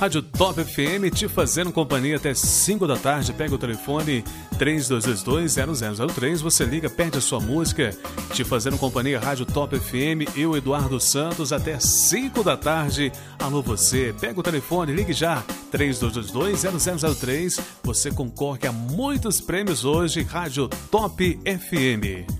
Rádio Top FM te fazendo companhia até 5 da tarde. Pega o telefone 3222-0003. Você liga, perde a sua música. Te fazendo companhia, Rádio Top FM. Eu, Eduardo Santos, até 5 da tarde. Alô, você. Pega o telefone, ligue já. 3222-0003. Você concorre a muitos prêmios hoje. Rádio Top FM.